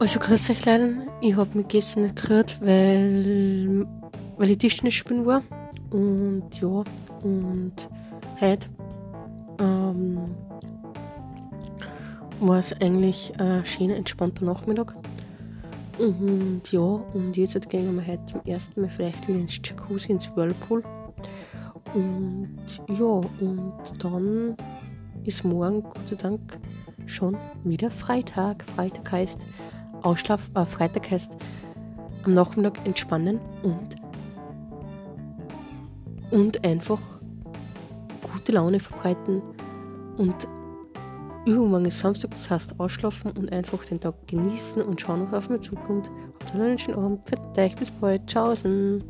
Also grüß euch leider. Ich habe mich gestern nicht gehört, weil, weil ich Tischtennis spielen war. Und ja, und heute ähm, war es eigentlich ein schöner, entspannter Nachmittag. Und ja, und jetzt gehen wir heute zum ersten Mal vielleicht wieder ins Jacuzzi, ins Whirlpool. Und ja, und dann ist morgen, Gott sei Dank, schon wieder Freitag. Freitag heißt Ausschlaf, äh, Freitag heißt am Nachmittag entspannen und, und einfach gute Laune verbreiten und übermorgen ist Samstag, das heißt ausschlafen und einfach den Tag genießen und schauen, was auf mir zukommt. Habt einen schönen Abend, für dich, bis bald, tschaußen.